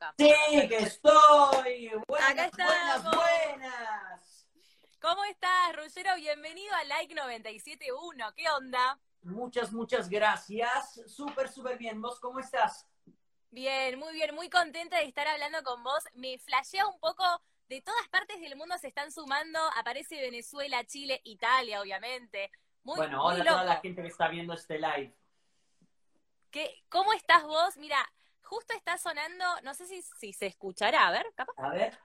boca. Sí, que estoy. Buenas, Acá buenas, estamos. buenas. ¿Cómo estás, Ruggero? Bienvenido a Like 97.1. ¿Qué onda? Muchas, muchas gracias. Súper, súper bien. ¿Vos cómo estás? Bien, muy bien, muy contenta de estar hablando con vos. Me flashea un poco, de todas partes del mundo se están sumando, aparece Venezuela, Chile, Italia, obviamente. Muy, bueno, muy hola a toda la gente que está viendo este live. ¿Qué- ¿Cómo estás vos? Mira, justo está sonando, no sé si, si se escuchará, a ver, capaz. A ver.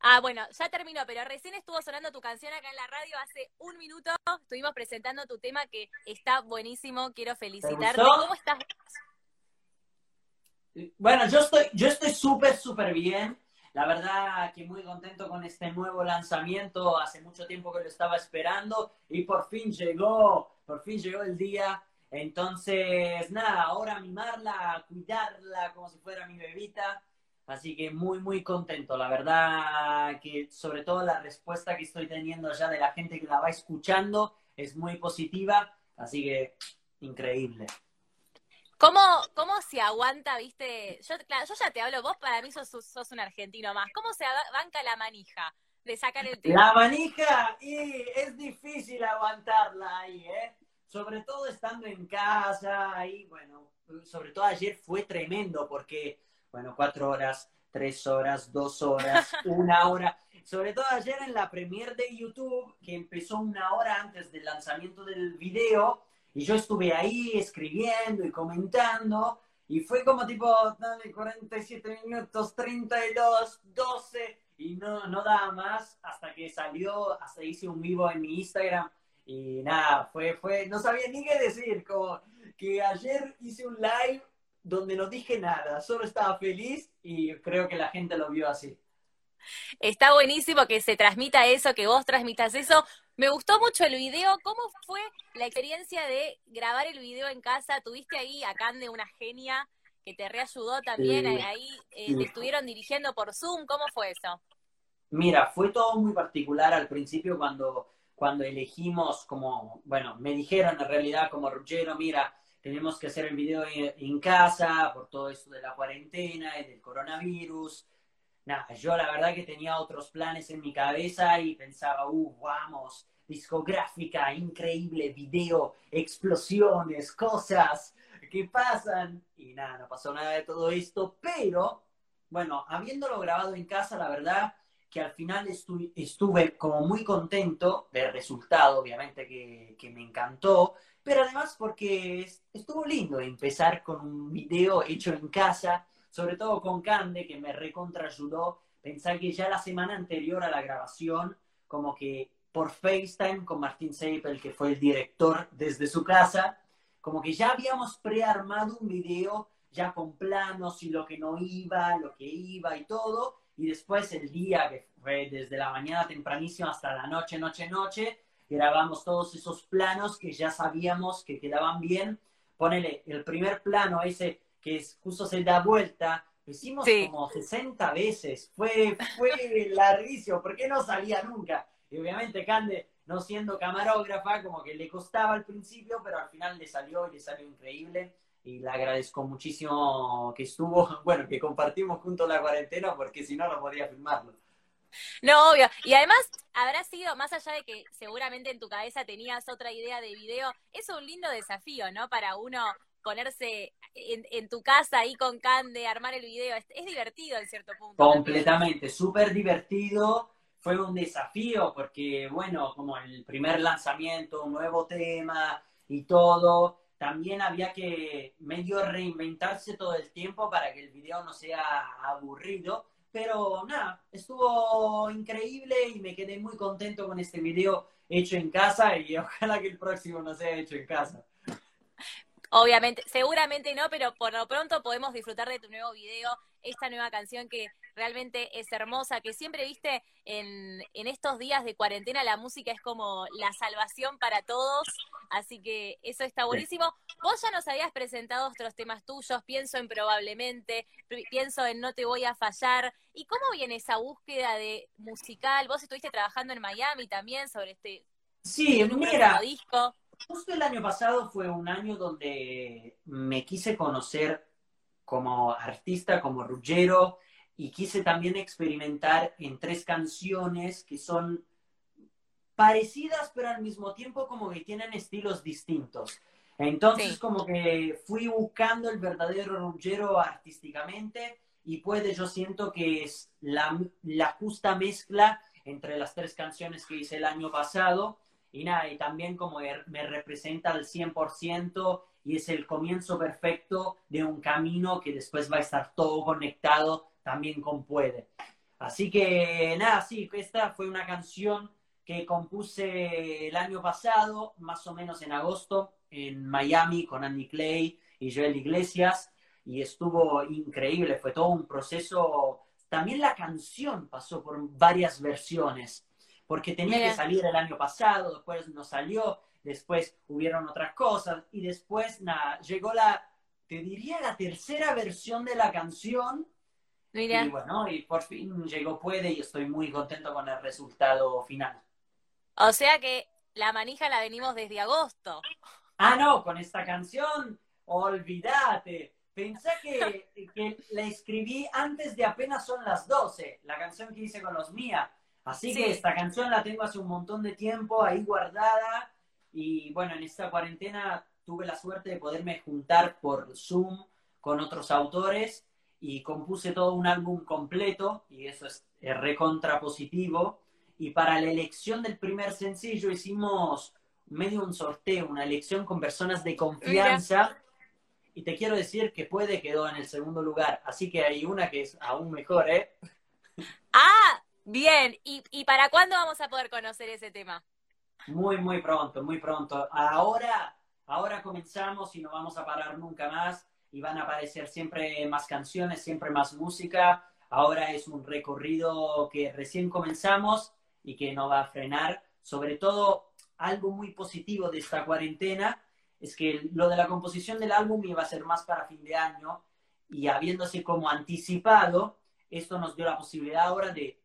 Ah, bueno, ya terminó, pero recién estuvo sonando tu canción acá en la radio hace un minuto. Estuvimos presentando tu tema que está buenísimo. Quiero felicitarte. ¿Cómo estás? Bueno, yo estoy, yo estoy súper, súper bien. La verdad que muy contento con este nuevo lanzamiento. Hace mucho tiempo que lo estaba esperando y por fin llegó, por fin llegó el día. Entonces, nada, ahora mimarla, cuidarla como si fuera mi bebita. Así que muy, muy contento. La verdad que sobre todo la respuesta que estoy teniendo ya de la gente que la va escuchando es muy positiva. Así que increíble. ¿Cómo, ¿Cómo se aguanta, viste? Yo, claro, yo ya te hablo, vos para mí sos, sos un argentino más. ¿Cómo se banca la manija de sacar el tema? La manija, y es difícil aguantarla ahí, ¿eh? Sobre todo estando en casa, y bueno, sobre todo ayer fue tremendo porque, bueno, cuatro horas, tres horas, dos horas, una hora. Sobre todo ayer en la premier de YouTube, que empezó una hora antes del lanzamiento del video, y yo estuve ahí escribiendo y comentando, y fue como tipo, dale, 47 minutos, 32, 12, y no, no daba más hasta que salió, hasta hice un vivo en mi Instagram, y nada, fue, fue, no sabía ni qué decir, como que ayer hice un live donde no dije nada, solo estaba feliz y creo que la gente lo vio así. Está buenísimo que se transmita eso, que vos transmitas eso. Me gustó mucho el video. ¿Cómo fue la experiencia de grabar el video en casa? ¿Tuviste ahí a Cande, una genia, que te reayudó también? Ahí eh, te estuvieron dirigiendo por Zoom. ¿Cómo fue eso? Mira, fue todo muy particular al principio cuando, cuando elegimos como, bueno, me dijeron en realidad como Ruggero, mira, tenemos que hacer el video en, en casa por todo esto de la cuarentena y del coronavirus. Nada, yo la verdad que tenía otros planes en mi cabeza y pensaba, uh, vamos, discográfica, increíble, video, explosiones, cosas que pasan. Y nada, no pasó nada de todo esto, pero bueno, habiéndolo grabado en casa, la verdad que al final estu- estuve como muy contento del resultado, obviamente que, que me encantó, pero además porque es- estuvo lindo empezar con un video hecho en casa, sobre todo con Cande, que me recontra ayudó. Pensar que ya la semana anterior a la grabación, como que por FaceTime con Martín Seipel, que fue el director desde su casa, como que ya habíamos prearmado un video ya con planos y lo que no iba, lo que iba y todo, y después el día que fue desde la mañana tempranísimo hasta la noche, noche, noche, grabamos todos esos planos que ya sabíamos que quedaban bien. Ponele el primer plano ese que es justo se da vuelta, lo hicimos Sí. como 60 veces, fue, fue larguísimo, porque no salía nunca. Y obviamente Cande, no siendo camarógrafa, como que le costaba al principio, pero al final le salió y le salió increíble. Y le agradezco muchísimo que estuvo, bueno, que compartimos juntos la cuarentena, porque si no, no podía filmarlo. No, obvio. Y además, habrá sido, más allá de que seguramente en tu cabeza tenías otra idea de video, es un lindo desafío, ¿no? Para uno ponerse en, en tu casa ahí con Cande, armar el video. Es, es divertido en cierto punto. Completamente, súper divertido. Fue un desafío porque, bueno, como el primer lanzamiento, un nuevo tema y todo, también había que medio reinventarse todo el tiempo para que el video no sea aburrido. Pero nada, estuvo increíble y me quedé muy contento con este video hecho en casa y ojalá que el próximo no sea hecho en casa. Obviamente, seguramente no, pero por lo pronto podemos disfrutar de tu nuevo video, esta nueva canción que realmente es hermosa, que siempre viste en, en estos días de cuarentena la música es como la salvación para todos, así que eso está buenísimo. Vos ya nos habías presentado otros temas tuyos, pienso en probablemente, pi- pienso en no te voy a fallar. ¿Y cómo viene esa búsqueda de musical? Vos estuviste trabajando en Miami también sobre este Sí, tu mira, disco. Justo el año pasado fue un año donde me quise conocer como artista, como Ruggero, y quise también experimentar en tres canciones que son parecidas, pero al mismo tiempo como que tienen estilos distintos. Entonces como que fui buscando el verdadero Ruggero artísticamente y puede, yo siento que es la, la justa mezcla entre las tres canciones que hice el año pasado y nada, y también como er, me representa al 100% y es el comienzo perfecto de un camino que después va a estar todo conectado también con Puede. Así que nada, sí, esta fue una canción que compuse el año pasado, más o menos en agosto, en Miami con Andy Clay y Joel Iglesias, y estuvo increíble, fue todo un proceso. También la canción pasó por varias versiones, porque tenía que salir el año pasado, después no salió, después hubieron otras cosas, y después, nada, llegó la, te diría, la tercera versión de la canción, y bueno, y por fin llegó Puede y estoy muy contento con el resultado final. O sea que la manija la venimos desde agosto. Ah, no, con esta canción, olvídate. Pensé que, que la escribí antes de apenas son las 12, la canción que hice con los Mía. Así que esta canción la tengo hace un montón de tiempo ahí guardada. Y bueno, en esta cuarentena tuve la suerte de poderme juntar por Zoom con otros autores y compuse todo un álbum completo y eso es, recontra positivo. Y para la elección del primer sencillo hicimos medio un sorteo, una elección con personas de confianza. Y te quiero decir que puede quedó en el segundo lugar. Así que hay una que es aún mejor, ¿eh? Ah, bien. ¿Y, y para cuándo vamos a poder conocer ese tema? Muy, muy pronto, muy pronto. Ahora, ahora comenzamos y no vamos a parar nunca más y van a aparecer siempre más canciones, siempre más música. Ahora es un recorrido que recién comenzamos y que no va a frenar. Sobre todo, algo muy positivo de esta cuarentena es que lo de la composición del álbum iba a ser más para fin de año y habiéndose como anticipado, esto nos dio la posibilidad ahora de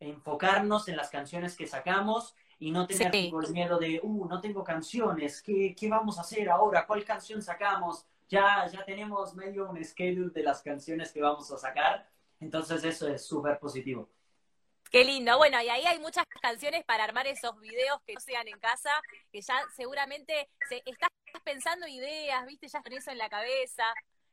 enfocarnos en las canciones que sacamos y no tener el miedo de, uh, no tengo canciones, ¿qué, ¿qué vamos a hacer ahora? ¿Cuál canción sacamos? Ya, ya tenemos medio un schedule de las canciones que vamos a sacar, entonces eso es súper positivo. Qué lindo. Bueno, y ahí hay muchas canciones para armar esos videos que no sean en casa, que ya seguramente se, estás pensando ideas, viste, ya con eso en la cabeza,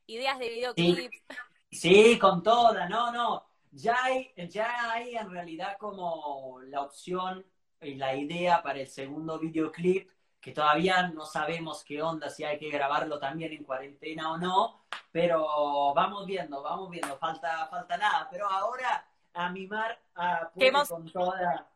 ideas de videoclips. Sí, con todas, no, no. Ya hay, ya hay en realidad como la opción y la idea para el segundo videoclip que todavía no sabemos qué onda, si hay que grabarlo también en cuarentena o no, pero vamos viendo, vamos viendo, falta, falta nada, pero ahora a mimar a con toda,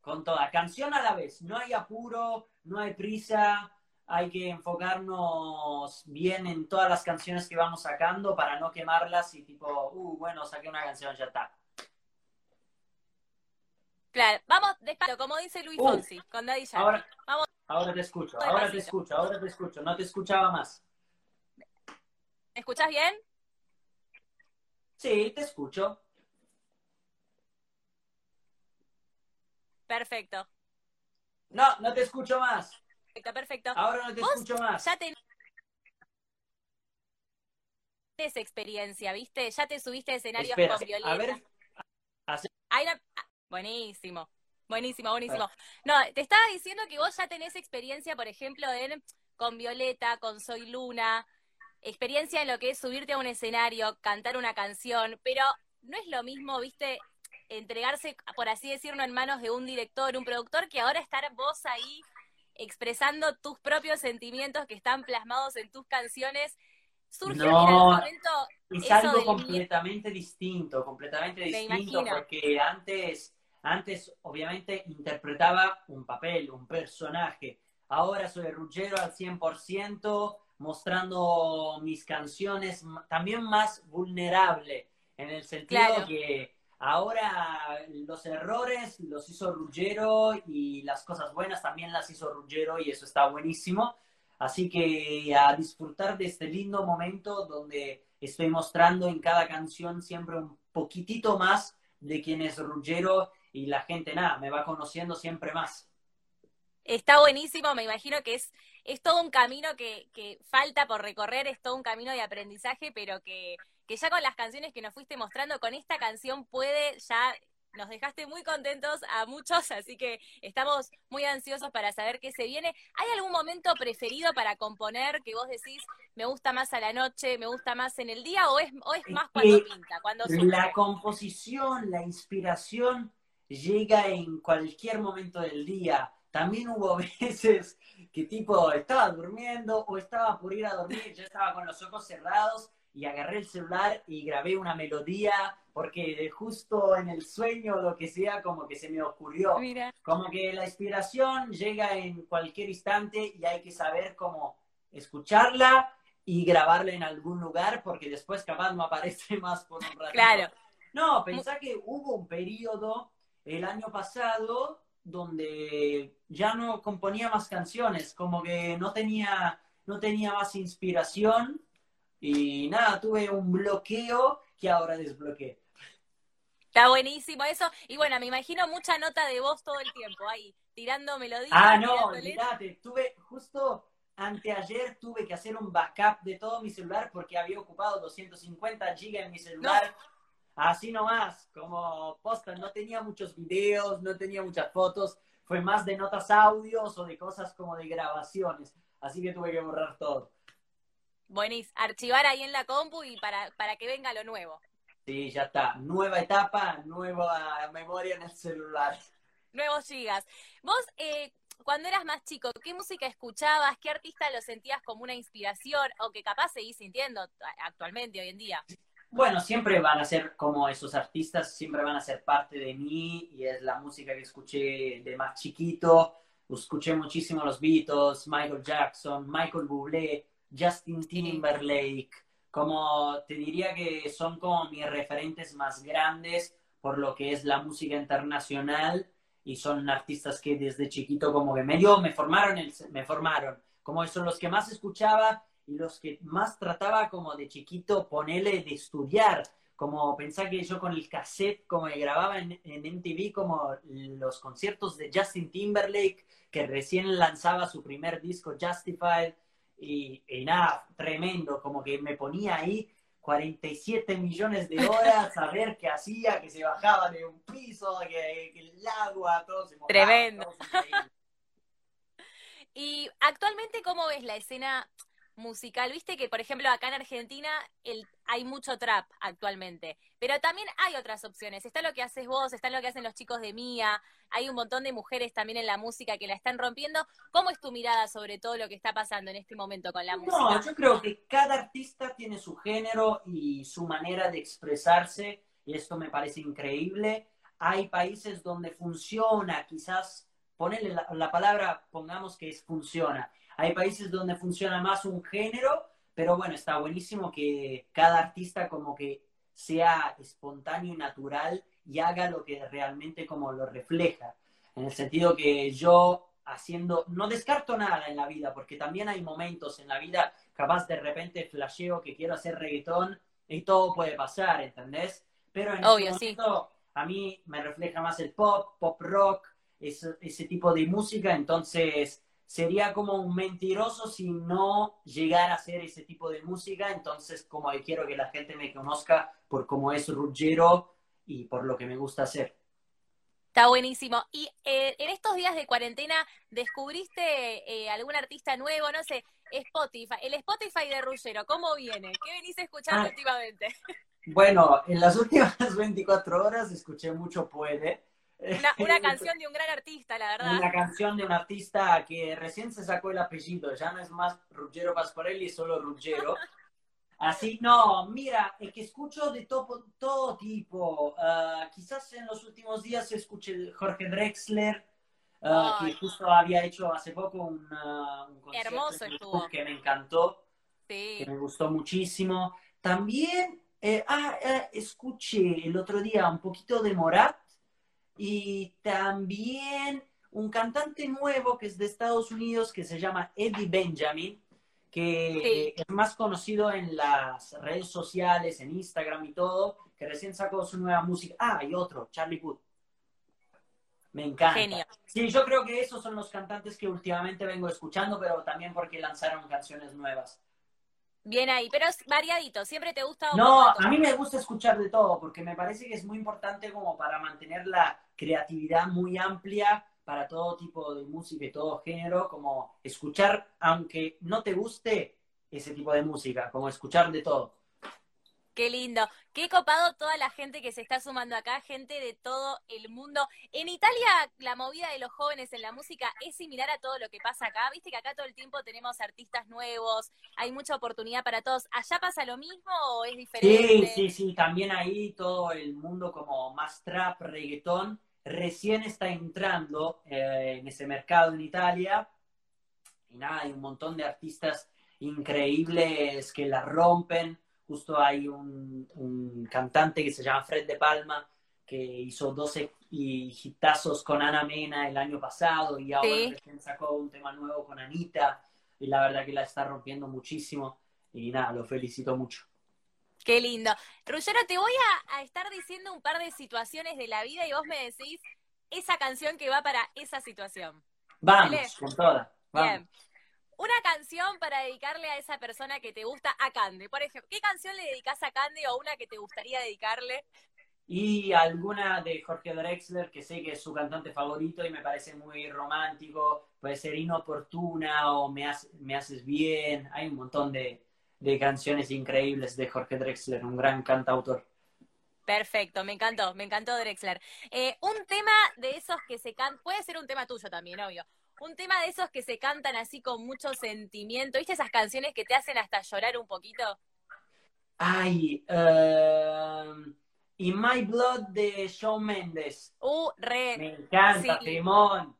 con toda. Canción a la vez, no hay apuro, no hay prisa, hay que enfocarnos bien en todas las canciones que vamos sacando para no quemarlas y tipo, uh, bueno, saqué una canción, ya está. Claro, vamos despacio, como dice Luis uh, Fonsi, con Daddy Ahora, vamos Ahora te escucho, ahora te escucho, ahora te escucho. No te escuchaba más. ¿Me escuchas bien? Sí, te escucho. Perfecto. No, no te escucho más. Perfecto, perfecto. Ahora no te escucho más. Ya tenés experiencia, ¿viste? Ya te subiste a escenarios con Violeta. A ver. Buenísimo. Buenísimo, buenísimo. No, te estaba diciendo que vos ya tenés experiencia, por ejemplo, en, con Violeta, con Soy Luna, experiencia en lo que es subirte a un escenario, cantar una canción, pero no es lo mismo, viste, entregarse, por así decirlo, en manos de un director, un productor, que ahora estar vos ahí expresando tus propios sentimientos que están plasmados en tus canciones. Surge en algún momento. Es algo completamente distinto, completamente distinto, porque antes antes, obviamente, interpretaba un papel, un personaje. Ahora soy Ruggero al 100%, mostrando mis canciones también más vulnerable, en el sentido que ahora los errores los hizo Ruggero y las cosas buenas también las hizo Ruggero y eso está buenísimo. Así que a disfrutar de este lindo momento donde estoy mostrando en cada canción siempre un poquitito más de quién es Ruggero y la gente nada, me va conociendo siempre más. Está buenísimo, me imagino que es es todo un camino que, que falta por recorrer, es todo un camino de aprendizaje, pero que, que ya con las canciones que nos fuiste mostrando, con esta canción puede ya nos dejaste muy contentos a muchos, así que estamos muy ansiosos para saber qué se viene. ¿Hay algún momento preferido para componer que vos decís, me gusta más a la noche, me gusta más en el día o es, o es más cuando pinta? Cuando la composición, la inspiración llega en cualquier momento del día. También hubo veces que tipo estaba durmiendo o estaba por ir a dormir, yo estaba con los ojos cerrados y agarré el celular y grabé una melodía porque justo en el sueño lo que sea como que se me ocurrió. Como que la inspiración llega en cualquier instante y hay que saber cómo escucharla y grabarla en algún lugar porque después capaz no aparece más por un rato. Claro. No, pensá que hubo un periodo el año pasado donde ya no componía más canciones, como que no tenía, no tenía más inspiración y nada, tuve un bloqueo que ahora desbloqueé. Está buenísimo eso. Y bueno, me imagino mucha nota de voz todo el tiempo ahí, tirando melodías. Ah, no, olvídate. Tuve justo anteayer tuve que hacer un backup de todo mi celular porque había ocupado 250 gigas en mi celular. Así nomás, como posta, no tenía muchos videos, no tenía muchas fotos, fue más de notas audios o de cosas como de grabaciones. Así que tuve que borrar todo. Buenísimo. Archivar ahí en la compu y para, para que venga lo nuevo. Sí, ya está. Nueva etapa, nueva memoria en el celular. Nuevos gigas. Vos, eh, cuando eras más chico, ¿qué música escuchabas? ¿Qué artista lo sentías como una inspiración o que capaz seguís sintiendo actualmente, hoy en día? Bueno, siempre van a ser como esos artistas, siempre van a ser parte de mí y es la música que escuché de más chiquito. Escuché muchísimo los Beatles, Michael Jackson, Michael Bublé, Justin Timberlake, como te diría que son como mis referentes más grandes por lo que es la música internacional y son artistas que desde chiquito como que medio me formaron, me formaron, como son los que más escuchaba los que más trataba como de chiquito ponerle de estudiar, como pensar que yo con el cassette como me grababa en, en MTV como los conciertos de Justin Timberlake que recién lanzaba su primer disco Justified y, nada, tremendo, como que me ponía ahí 47 millones de horas a ver qué hacía, que se bajaba de un piso, que, el agua, todo se movía. Tremendo. y actualmente, ¿cómo ves la escena musical. Viste que, por ejemplo, acá en Argentina el, hay mucho trap actualmente, pero también hay otras opciones. Está lo que haces vos, está lo que hacen los chicos de Mía, hay un montón de mujeres también en la música que la están rompiendo. ¿Cómo es tu mirada sobre todo lo que está pasando en este momento con la música? No, yo creo que cada artista tiene su género y su manera de expresarse, y esto me parece increíble. Hay países donde funciona, quizás ponerle la, la palabra, pongamos que es funciona hay países donde funciona más un género, pero bueno, está buenísimo que cada artista como que sea espontáneo y natural y haga lo que realmente como lo refleja. En el sentido que yo haciendo, no descarto nada en la vida, porque también hay momentos en la vida, capaz de repente flasheo que quiero hacer reggaetón y todo puede pasar, ¿entendés? Pero en Obvio, este momento a mí me refleja más el pop, pop rock, ese, ese tipo de música, entonces sería como un mentiroso si no llegara a hacer ese tipo de música. Entonces, como quiero que la gente me conozca por cómo es Ruggero y por lo que me gusta hacer. Está buenísimo. Y eh, en estos días de cuarentena, ¿descubriste eh, algún artista nuevo? No sé, Spotify. El Spotify de Ruggero, ¿cómo viene? ¿Qué venís escuchando ah. últimamente? Bueno, en las últimas 24 horas escuché mucho Puede. Una, canción de un gran artista, la verdad. Una canción de un artista que recién se sacó el apellido, ya no es más Ruggero Pasquarelli, solo Ruggero. Así, no, mira, es que escucho de todo, todo tipo. Ah, quizás en los últimos días escuché Jorge Drexler, ah, que justo había hecho hace poco un, uh, concierto que me encantó, que me gustó muchísimo. También, eh, ah, eh, escuché el otro día un poquito de Morat, y también un cantante nuevo que es de Estados Unidos que se llama Eddie Benjamin, que es más conocido en las redes sociales, en Instagram y todo, que recién sacó su nueva música. Ah, y otro, Charlie Puth. Me encanta. Genio. Sí, yo creo que esos son los cantantes que últimamente vengo escuchando, pero también porque lanzaron canciones nuevas. Bien ahí, pero es variadito, siempre te gusta No, a mí me gusta escuchar de todo, porque me parece que es muy importante como para mantener la creatividad muy amplia para todo tipo de música y todo género, como escuchar, aunque no te guste ese tipo de música, como escuchar de todo. Qué lindo. Qué copado toda la gente que se está sumando acá, gente de todo el mundo. En Italia, la movida de los jóvenes en la música es similar a todo lo que pasa acá. Viste que acá todo el tiempo tenemos artistas nuevos, hay mucha oportunidad para todos. ¿Allá pasa lo mismo o es Sí, diferente? sí, sí, también ahí todo el mundo como más trap, reggaetón, recién está entrando eh, en ese mercado en Italia. Y nada, hay un montón de artistas increíbles que la rompen. Justo hay un, un cantante que se llama Fred De Palma, que hizo 12 y hitazos con Ana Mena el año pasado y ahora Sí. sacó un tema nuevo con Anita. Y la verdad que la está rompiendo muchísimo. Y nada, lo felicito mucho. Qué lindo. Ruggero, te voy a, a estar diciendo un par de situaciones de la vida y vos me decís esa canción que va para esa situación. Vamos, Dale. con toda. Vamos. Bien. Una canción para dedicarle a esa persona que te gusta, a Cande. Por ejemplo, ¿qué canción le dedicas a Cande o una que te gustaría dedicarle? Y alguna de Jorge Drexler, que sé que es su cantante favorito y me parece muy romántico. Puede ser Inoportuna o Me, Hace- Me Haces Bien. Hay un montón de, de canciones increíbles de Jorge Drexler, un gran cantautor. Perfecto, me encantó, me encantó Drexler. Eh, un tema de esos que se cantan, puede ser un tema tuyo también, obvio. Un tema de esos que se cantan así con mucho sentimiento. ¿Viste esas canciones que te hacen hasta llorar un poquito? Ay, um, In My Blood de Shawn Mendes. Uh, re. Me encanta, Sí. temón.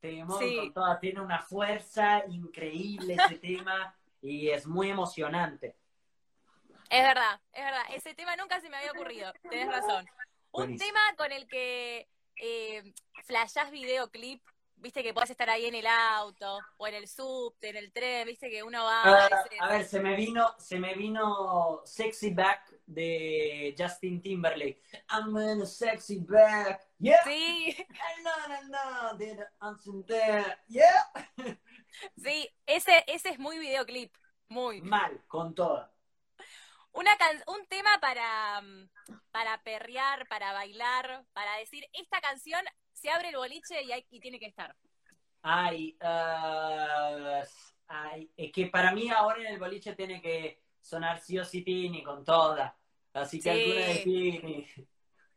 Temón Sí. con toda. Tiene una fuerza increíble ese tema y es muy emocionante. Es verdad, es verdad. Ese tema nunca se me había ocurrido. Tenés razón. Un Buenísimo. tema con el que eh, flashás videoclip, viste que podés estar ahí en el auto, o en el subte, en el tren, viste que uno va Ah, a veces- a ver, se me vino, se me vino Sexy Back de Justin Timberlake. I'm in a sexy back. Yeah. Sí, No, no, no. Yeah. sí, ese, ese es muy videoclip, muy. Mal, con toda. Una can- un tema para, mm, para perrear, para bailar, para decir, esta canción se abre el boliche y, hay, y tiene que estar. Ay, ah, ay, es que para mí ahora en el boliche tiene que sonar sí o sí Tini con toda. Así que Sí. alguna de Tini.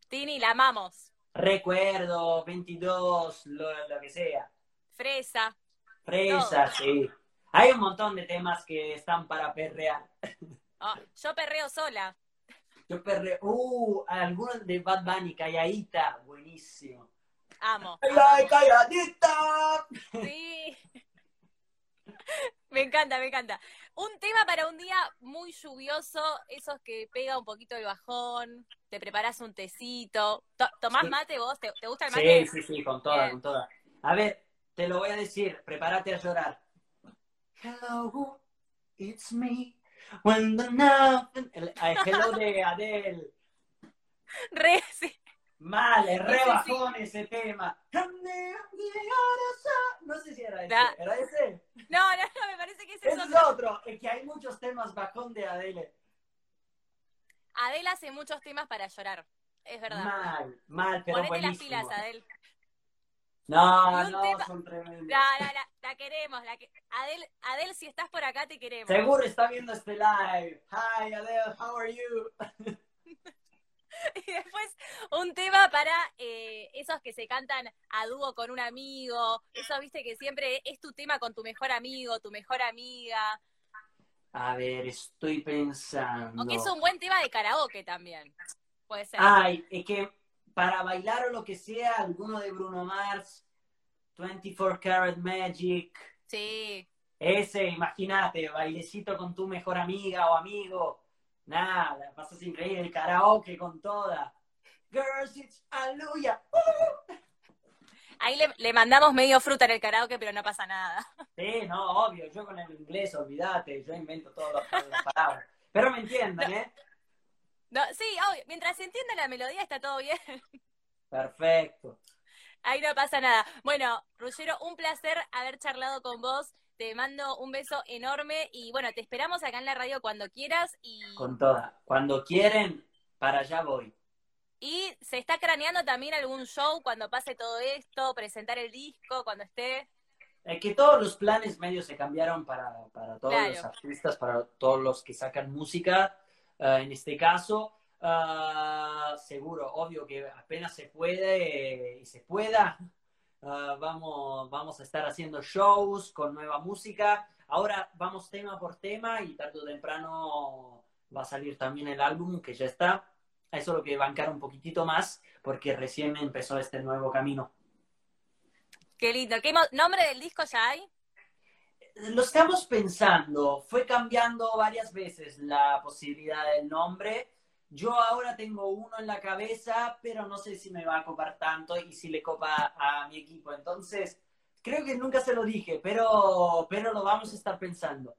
Tini, la amamos. Recuerdo, 22, lo, lo que sea. Fresa. Fresa, sí. Hay un montón de temas que están para perrear. Oh, yo perreo sola. Yo perreo. Uh, algunos de Bad Bunny, Calladita, buenísimo. Amo. ¡Ay, amo. ay, calladita! Sí. Me encanta, me encanta. Un tema para un día muy lluvioso, esos que pega un poquito el bajón, te preparas un tecito. To- ¿Tomás Sí. mate vos? ¿Te, te gusta el mate? Sí, sí, sí, con toda, Bien. con toda. A ver, te lo voy a decir, prepárate a llorar. Hello, it's me. When the nothing... El, el hello de Adele. Re, sí. Mal, es re Ese sí. bajón ese tema. No sé si era ese. Da- ¿Era ese? No, no, no, me parece que ese es Ese es otro. otro. Es que hay muchos temas bajón de Adele. Adele hace muchos temas para llorar. Es verdad. Mal, mal, pero Ponete las buenísimo. pilas, Adele. No, no, tema- son tremendos. La, la, la, la queremos. La que... Adele, Adele, si estás por acá, te queremos. Seguro está viendo este live. Hi Adele, how are you? Y después un tema para eh, esos que se cantan a dúo con un amigo. Eso, viste, que siempre es tu tema con tu mejor amigo, tu mejor amiga. A ver, estoy pensando. O que es un buen tema de karaoke también. Puede ser. Ay, es que para bailar o lo que sea, alguno de Bruno Mars, 24 Karat Magic, Sí. ese, imagínate, bailecito con tu mejor amiga o amigo. Nada, pasas increíble, el karaoke con toda. Girls, it's hallelujah. Ahí le, le mandamos medio fruta en el karaoke, pero no pasa nada. Sí, no, obvio, yo con el inglés, olvídate, yo invento todas las palabras. Pero me entiendan, ¿eh? No, sí, obvio. Mientras se entienda la melodía está todo bien. Perfecto. Ahí no pasa nada. Bueno, Ruggiero, un placer haber charlado con vos. Te mando un beso enorme y bueno, te esperamos acá en la radio cuando quieras y... Con toda. Cuando quieren, para allá voy. Y se está craneando también algún show cuando pase todo esto, presentar el disco, cuando esté. Es que todos los planes medios se cambiaron para, para todos los artistas, para todos los que sacan música. Uh, en este caso, uh, seguro, obvio que apenas se puede y se pueda, uh, vamos, vamos a estar haciendo shows con nueva música. Ahora vamos tema por tema y tarde o temprano va a salir también el álbum que ya está. Eso lo que bancar un poquitito más porque recién empezó este nuevo camino. Qué lindo. ¿Qué nombre del disco ya hay? Lo estamos pensando. Fue cambiando varias veces la posibilidad del nombre. Yo ahora tengo uno en la cabeza, pero no sé si me va a copar tanto y si le copa a mi equipo. Entonces, creo que nunca se lo dije, pero, pero lo vamos a estar pensando.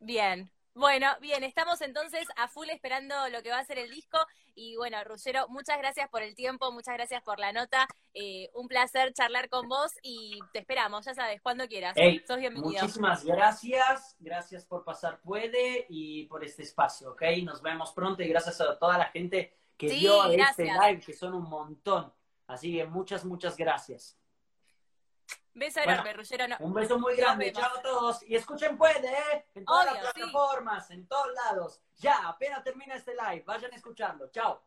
Bien, bueno, bien, estamos entonces a full esperando lo que va a ser el disco. Y bueno, Ruggiero, muchas gracias por el tiempo, muchas gracias por la nota. Eh, un placer charlar con vos y te esperamos, ya sabes, cuando quieras. Sos bienvenido. Muchísimas gracias, gracias por pasar Puede y por este espacio, ¿ok? Nos vemos pronto y gracias a toda la gente que vio este live, que son un montón. Así que muchas, muchas gracias. Beso enorme, No. Un beso muy grande. Chao a todos. Y escuchen Puede, ¿eh? En todas las plataformas, en todos lados. Ya, apenas termina este live. Vayan escuchando. Chao.